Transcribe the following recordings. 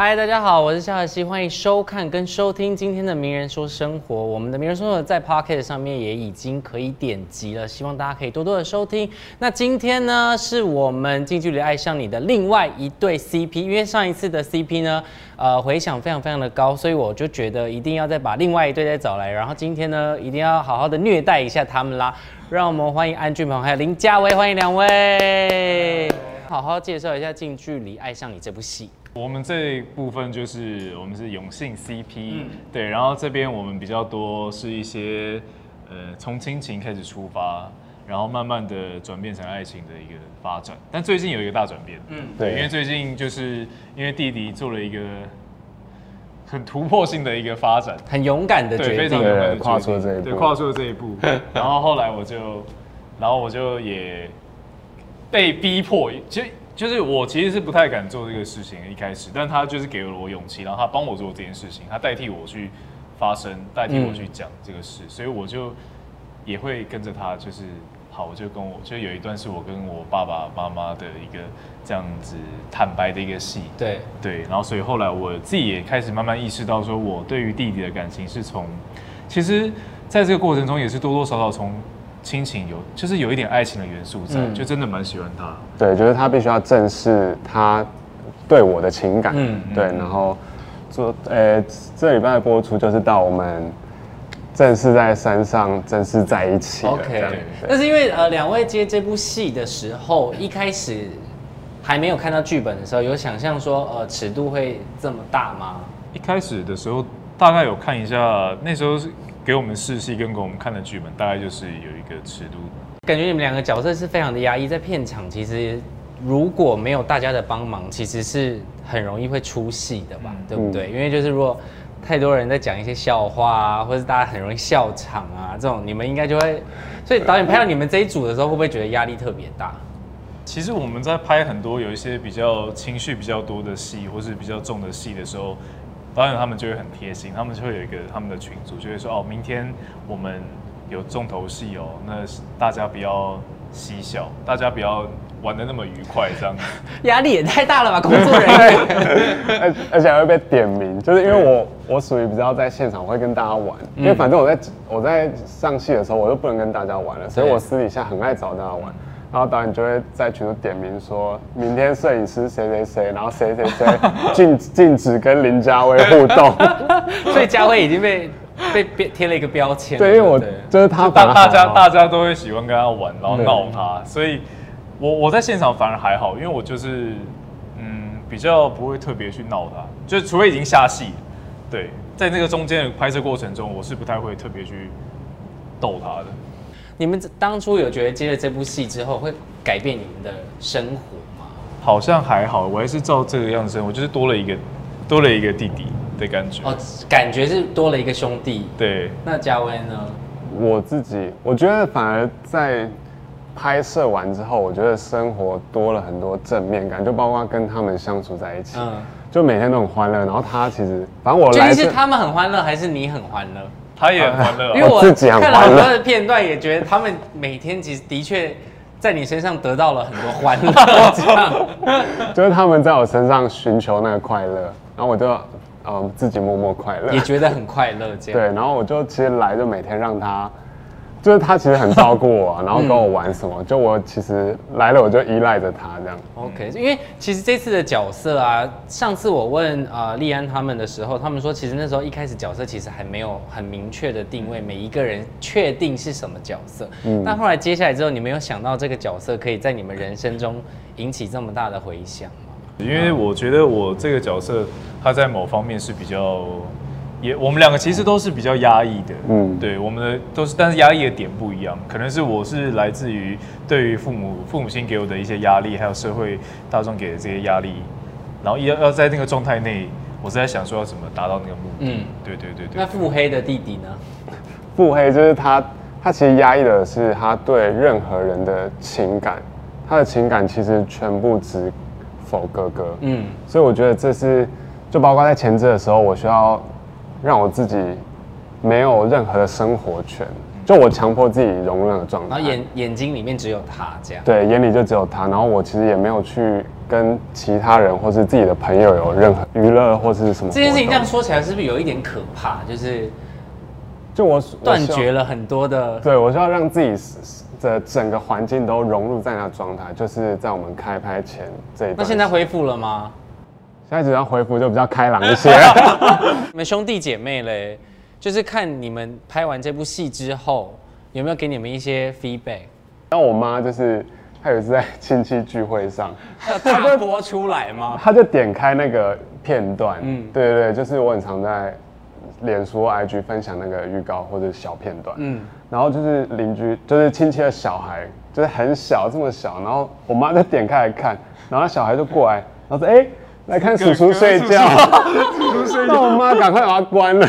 嗨，大家好，我是夏荷西，欢迎收看跟收听今天的《名人说生活》。我们的《名人说生活》在 Pocket 上面也已经可以点击了，希望大家可以多多的收听。那今天呢，是我们近距离爱上你的另外一对 CP，因为上一次的 CP 呢，呃，回响非常非常的高，所以我就觉得一定要再把另外一对再找来，然后今天呢，一定要好好的虐待一下他们啦。让我们欢迎安俊鹏还有林嘉威，欢迎两位，好好介绍一下《近距离爱上你》这部戏。我们这一部分就是我们是永信 CP，、对，然后这边我们比较多是一些呃从亲情开始出发，然后慢慢的转变成爱情的一个发展。但最近有一个大转变，嗯，对，因为最近就是因为弟弟做了一个很突破性的一个发展，很勇敢的对，决定。非常。勇敢的对跨出了这一步对，跨出了这一步。然后后来我就，然后我就也被逼迫，其实就是我其实是不太敢做这个事情一开始，但他就是给了我勇气，然后他帮我做这件事情，他代替我去发声，代替我去讲这个事，所以我就也会跟着他，就是好，我就跟我就有一段是我跟我爸爸妈妈的一个这样子坦白的一个戏，对，对，然后所以后来我自己也开始慢慢意识到，说我对于弟弟的感情是从，其实在这个过程中也是多多少少从亲情有，就是有一点爱情的元素在，嗯。就真的蛮喜欢他。对，就是他必须要正视他对我的情感，嗯对，然后做呃这礼拜的播出就是到我们正式在山上正式在一起了 OK，但是因为呃两位接这部戏的时候，一开始还没有看到剧本的时候，有想象说呃尺度会这么大吗？一开始的时候大概有看一下，那时候是给我们试戏跟给我们看的剧本，大概就是有一个尺度。感觉你们两个角色是非常的压抑，在片场其实如果没有大家的帮忙，其实是很容易会出戏的吧，对不对？因为就是如果太多人在讲一些笑话啊，或者是大家很容易笑场啊，这种你们应该就会，所以导演拍到你们这一组的时候，会不会觉得压力特别大？其实我们在拍很多有一些比较情绪比较多的戏，或是比较重的戏的时候，导演他们就会很贴心，他们就会有一个他们的群组，就会说哦，明天我们有重头戏哦，那大家不要嬉笑，大家不要玩的那么愉快，这样子。压力也太大了吧，工作人员。而而且还会被点名，就是因为我我属于比较在现场我会跟大家玩，因为反正我在我在上戏的时候我就不能跟大家玩了，所以我私底下很爱找大家玩。然后导演就会在群组点名说，明天摄影师谁谁谁，然后谁谁谁禁禁止跟林家威互动。所以嘉威已经被被被贴了一个标签。对，因为我就是他大大家大家都会喜欢跟他玩，然后闹他，所以我我在现场反而还好，因为我就是嗯比较不会特别去闹他，就除非已经下戏，对，在那个中间的拍摄过程中，我是不太会特别去逗他的。你们当初有觉得接了这部戏之后会改变你们的生活吗？好像还好，我还是照这个样子生活，就是多了一个多了一个弟弟的感觉。哦，感觉是多了一个兄弟。对，那嘉威呢？我自己，我觉得反而在拍摄完之后，我觉得生活多了很多正面感，就包括跟他们相处在一起，嗯，就每天都很欢乐。然后他其实，反正我究来这竟是他们很欢乐，还是你很欢乐？他也很欢乐啊。因为我自己很看了很多的片段，也觉得他们每天其实的确在你身上得到了很多欢乐。这样，就是他们在我身上寻求那个快乐，然后我就嗯自己默默快乐也。觉得很快乐。这样，对，然后我就其实来就每天让他，就是他其实很照顾我啊、然后跟我玩什么，就我其实来了我就依赖着他这样。OK，因为其实这次的角色啊，上次我问啊、呃丽安他们的时候，他们说其实那时候一开始角色其实还没有很明确的定位，每一个人确定是什么角色。嗯，但后来接下来之后，你没有想到这个角色可以在你们人生中引起这么大的回响吗？因为我觉得我这个角色，他在某方面是比较，也我们两个其实都是比较压抑的，嗯，嗯对，我们的都是，但是压抑的点不一样，可能是我是来自于对于父母父母亲给我的一些压力，还有社会大众给的这些压力，然后要要在那个状态内，我是在想说要怎么达到那个目的，嗯。嗯，对对对对。那腹黑的弟弟呢？腹黑就是他，他其实压抑的是他对任何人的情感，他的情感其实全部只否哥哥。嗯，所以我觉得这是，就包括在前置的时候，我需要让我自己没有任何的生活权，就我强迫自己融入那个状态。然后眼眼睛里面只有他这样。对，眼里就只有他，然后我其实也没有去跟其他人或是自己的朋友有任何娱乐或是什么。这件事情这样说起来是不是有一点可怕？就是就我断绝了。了很多的。对，我需要让自己的整个环境都融入在那状态，就是在我们开拍前这一段。那现在恢复了吗？现在只要回复就比较开朗一些。你们兄弟姐妹嘞，就是看你们拍完这部戏之后，有没有给你们一些 feedback？那我妈就是，她有一次在亲戚聚会上，要大播出来吗？她就点开那个片段，嗯嗯，对对对，就是我很常在脸书、IG 分享那个预告或者小片段，嗯嗯，然后就是邻居，就是亲戚的小孩，就是很小这么小，然后我妈就点开来看，然后小孩就过来，然后说，哎、来看叔叔睡觉，叔叔睡觉。我妈赶快把它关了，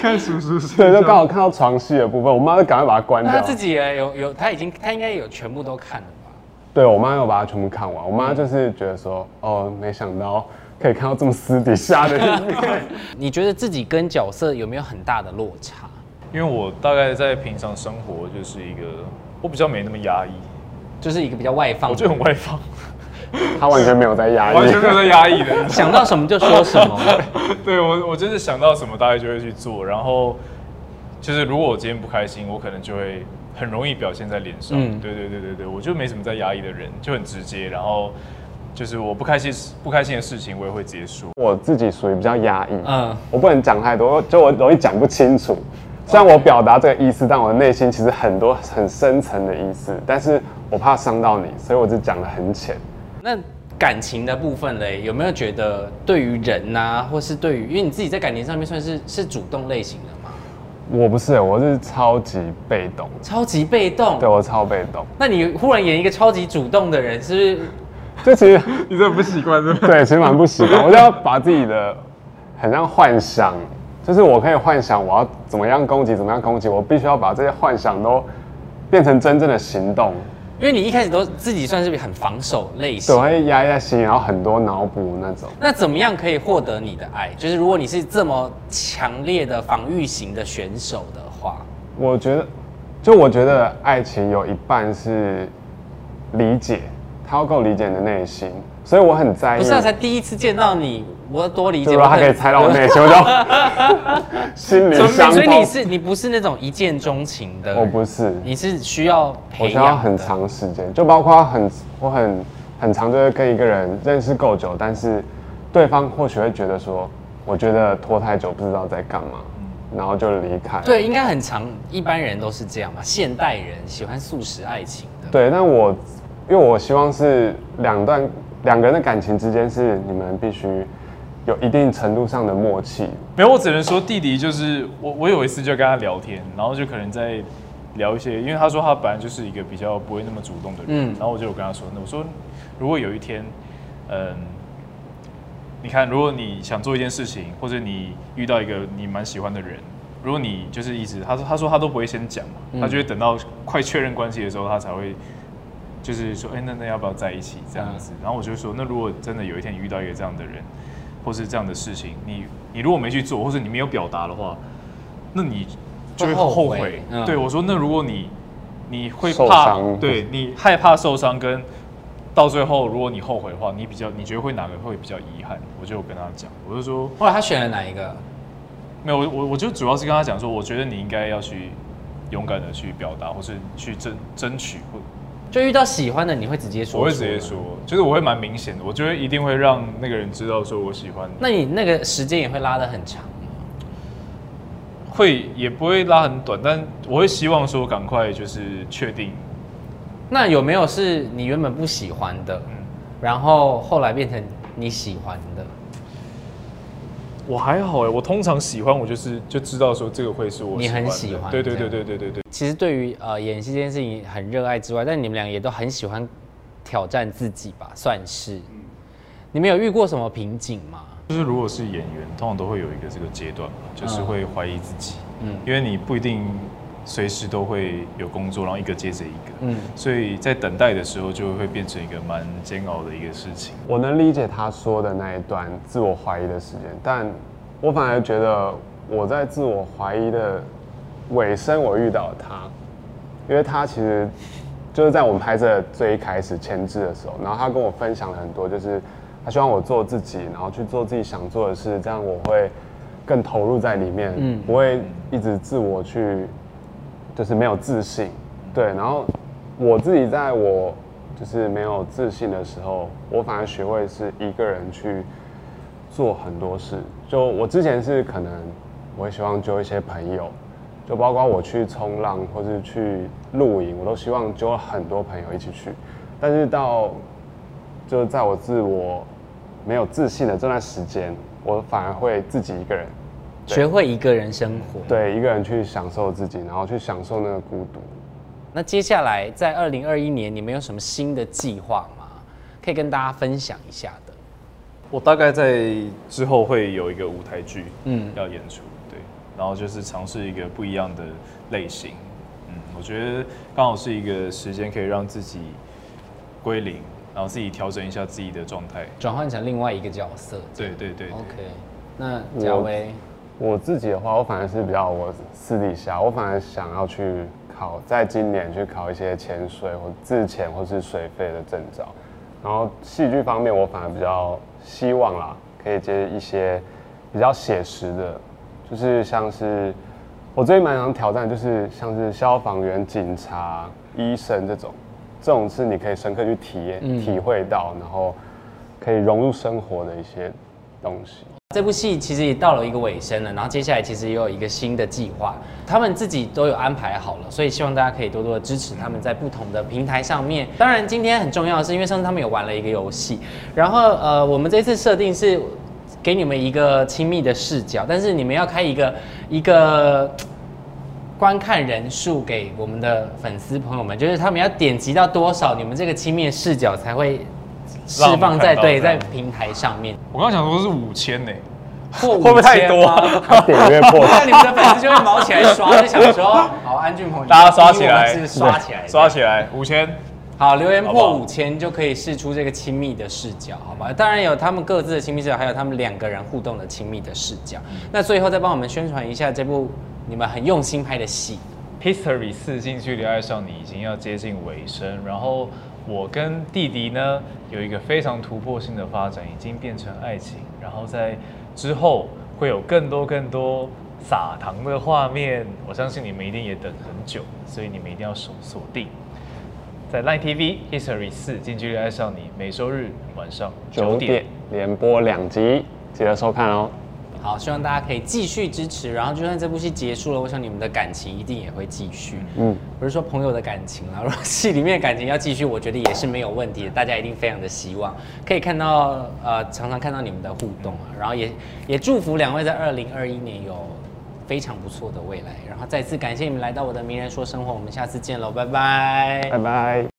看叔叔睡对，就刚好看到床戏的部分，我妈就赶快把它关掉。那他。自己也有有，他已经他应该有全部都看了吧？对我妈有把它全部看完，我妈就是觉得说，哦，没想到可以看到这么私底下的一面。你觉得自己跟角色有没有很大的落差？因为我大概在平常生活就是一个，我比较没那么压抑，就是一个比较外放，我就很外放，她完全没有在压抑，完全没有在压抑的。想到什么就说什么。对我，我就是想到什么大概就会去做，然后就是如果我今天不开心，我可能就会很容易表现在脸上。嗯对对对对对，我就没什么在压抑的人，就很直接，然后就是我不开心不开心的事情，我也会直接说。我自己属于比较压抑，嗯，我不能讲太多，就我容易讲不清楚。虽然我表达这个意思，但我的内心其实很多很深层的意思，但是我怕伤到你，所以我只讲的很浅。那感情的部分嘞，有没有觉得对于人呐、或是对于，因为你自己在感情上面算是是主动类型的吗，我不是，我是超级被动，超级被动。对我超被动。那你忽然演一个超级主动的人，是不是？就其实 你这不习惯是吧？对，其实蛮不习惯，我就要把自己的很像幻想，就是我可以幻想我要怎么样攻击，怎么样攻击，我必须要把这些幻想都变成真正的行动。因为你一开始都自己算是很防守类型对，我。会压压心，然后很多脑补那种。那怎么样可以获得你的爱？就是如果你是这么强烈的防御型的选手的话，我觉得，就我觉得爱情有一半是理解，他要够理解你的内心，所以我很在意。不是啊，才第一次见到你，我要多理解。对吧？他可以猜到我内心，我就 心里所以相所以你。是你不是那种一见钟情的，我不是，你是需要我培需要很。长时间，就包括很我很很长，就是跟一个人认识够久，但是对方或许会觉得说，我觉得拖太久不知道在干嘛，然后就离开。对，应该很长，一般人都是这样吧。现代人喜欢速食爱情的，对，但我因为我希望是两段两个人的感情之间是你们必须有一定程度上的默契。没有，我只能说弟弟就是我，我有一次就跟他聊天，然后就可能在聊一些，因为他说他本来就是一个比较不会那么主动的人，嗯然后我就有跟他说，那我说如果有一天，嗯，你看，如果你想做一件事情，或者你遇到一个你蛮喜欢的人，如果你就是一直，他说他说他都不会先讲嘛，嗯他就会等到快确认关系的时候，他才会。就是说，哎、那那要不要在一起这样子？然后我就说，那如果真的有一天你遇到一个这样的人，或是这样的事情，你你如果没去做，或者你没有表达的话，那你就会会后后悔悔。嗯对我说，那如果你你会怕，对你害怕受伤，跟到最后如果你后悔的话，你比较你觉得会哪个会比较遗憾？我就跟他讲，我就说后来他选了哪一个？没有，我我我就主要是跟他讲说，我觉得你应该要去勇敢的去表达，或是去争争取，或就遇到喜欢的，你会直接说？我会直接说。，就是我会蛮明显的，我觉得一定会让那个人知道说我喜欢你。那你那个时间也会拉得很长吗？会也不会拉很短，但我会希望说赶快就是确定，那有没有是你原本不喜欢的，嗯，然后后来变成你喜欢的？我还好哎，我通常喜欢我就是就知道说这个会是我你很喜欢对对对对对对对，其实对于呃演戏这件事情很热爱之外，但你们俩也都很喜欢挑战自己吧，算是。你们有遇过什么瓶颈吗？就是如果是演员，通常都会有一个这个阶段嘛，就是会怀疑自己，嗯。因为你不一定随时都会有工作，然后一个接着一个，嗯，所以在等待的时候就会变成一个蛮煎熬的一个事情。我能理解他说的那一段自我怀疑的时间，但我反而觉得我在自我怀疑的尾声，我遇到了他，因为他其实就是在我们拍摄最一开始前置的时候，然后他跟我分享了很多，就是他希望我做自己，然后去做自己想做的事，这样我会更投入在里面，嗯不会一直自我去，就是没有自信。对，然后我自己在我就是没有自信的时候，我反而学会是一个人去做很多事。就我之前是可能我会希望揪一些朋友，就包括我去冲浪或是去露营，我都希望揪很多朋友一起去。但是到就是在我自我没有自信的这段时间，我反而会自己一个人，学会一个人生活。对，一个人去享受自己，然后去享受那个孤独。那接下来在二零二一年，你们有什么新的计划吗？可以跟大家分享一下的。我大概在之后会有一个舞台剧，嗯嗯，要演出，对，然后就是尝试一个不一样的类型，嗯，我觉得刚好是一个时间可以让自己归零，然后自己调整一下自己的状态，转换成另外一个角色。对对对对 OK，那贾威，我自己的话，我反而是比较我私底下，我反而想要去考，在今年去考一些潜水或自潜或是水肺的证照。然后戏剧方面，我反而比较希望啦，可以接一些比较写实的，就是像是我最近蛮想挑战，就是像是消防员、警察、医生这种，这种是你可以深刻去体验、嗯体会到，然后可以融入生活的一些东西。这部戏其实也到了一个尾声了，然后接下来其实也有一个新的计划，他们自己都有安排好了，所以希望大家可以多多的支持他们在不同的平台上面。当然，今天很重要的是，因为上次他们有玩了一个游戏，然后呃，我们这次设定是给你们一个亲密的视角，但是你们要开一个一个。观看人数给我们的粉丝朋友们，就是他们要点击到多少，你们这个亲密视角才会释放在对在平台上面。我刚刚想说是五千呢，会 会不会太多啊？点阅破那你们的粉丝就会毛起来刷，就想说，好，安俊鹏，大家刷起来。刷起来，刷起来五千，好，留言破五千就可以试出这个亲密的视角，好吧？当然有他们各自的亲密视角，还有他们两个人互动的亲密的视角。那最后再帮我们宣传一下这部你们很用心拍的戏。History 四近距离爱上你已经要接近尾声，然后我跟弟弟呢有一个非常突破性的发展，已经变成爱情，然后在之后会有更多更多撒糖的画面，我相信你们一定也等很久，所以你们一定要锁锁定在 Line TV History 四近距离爱上你，每周日晚上九点连播两集，记得收看哦。好，希望大家可以继续支持，然后就算这部戏结束了，我想你们的感情一定也会继续。嗯，不是说朋友的感情啦，如果戏里面感情要继续，我觉得也是没有问题的。大家一定非常的希望可以看到呃，常常看到你们的互动啊，然后也也祝福两位在二零二一年有非常不错的未来。然后再次感谢你们来到我的名人说生活，我们下次见喽，拜拜拜拜。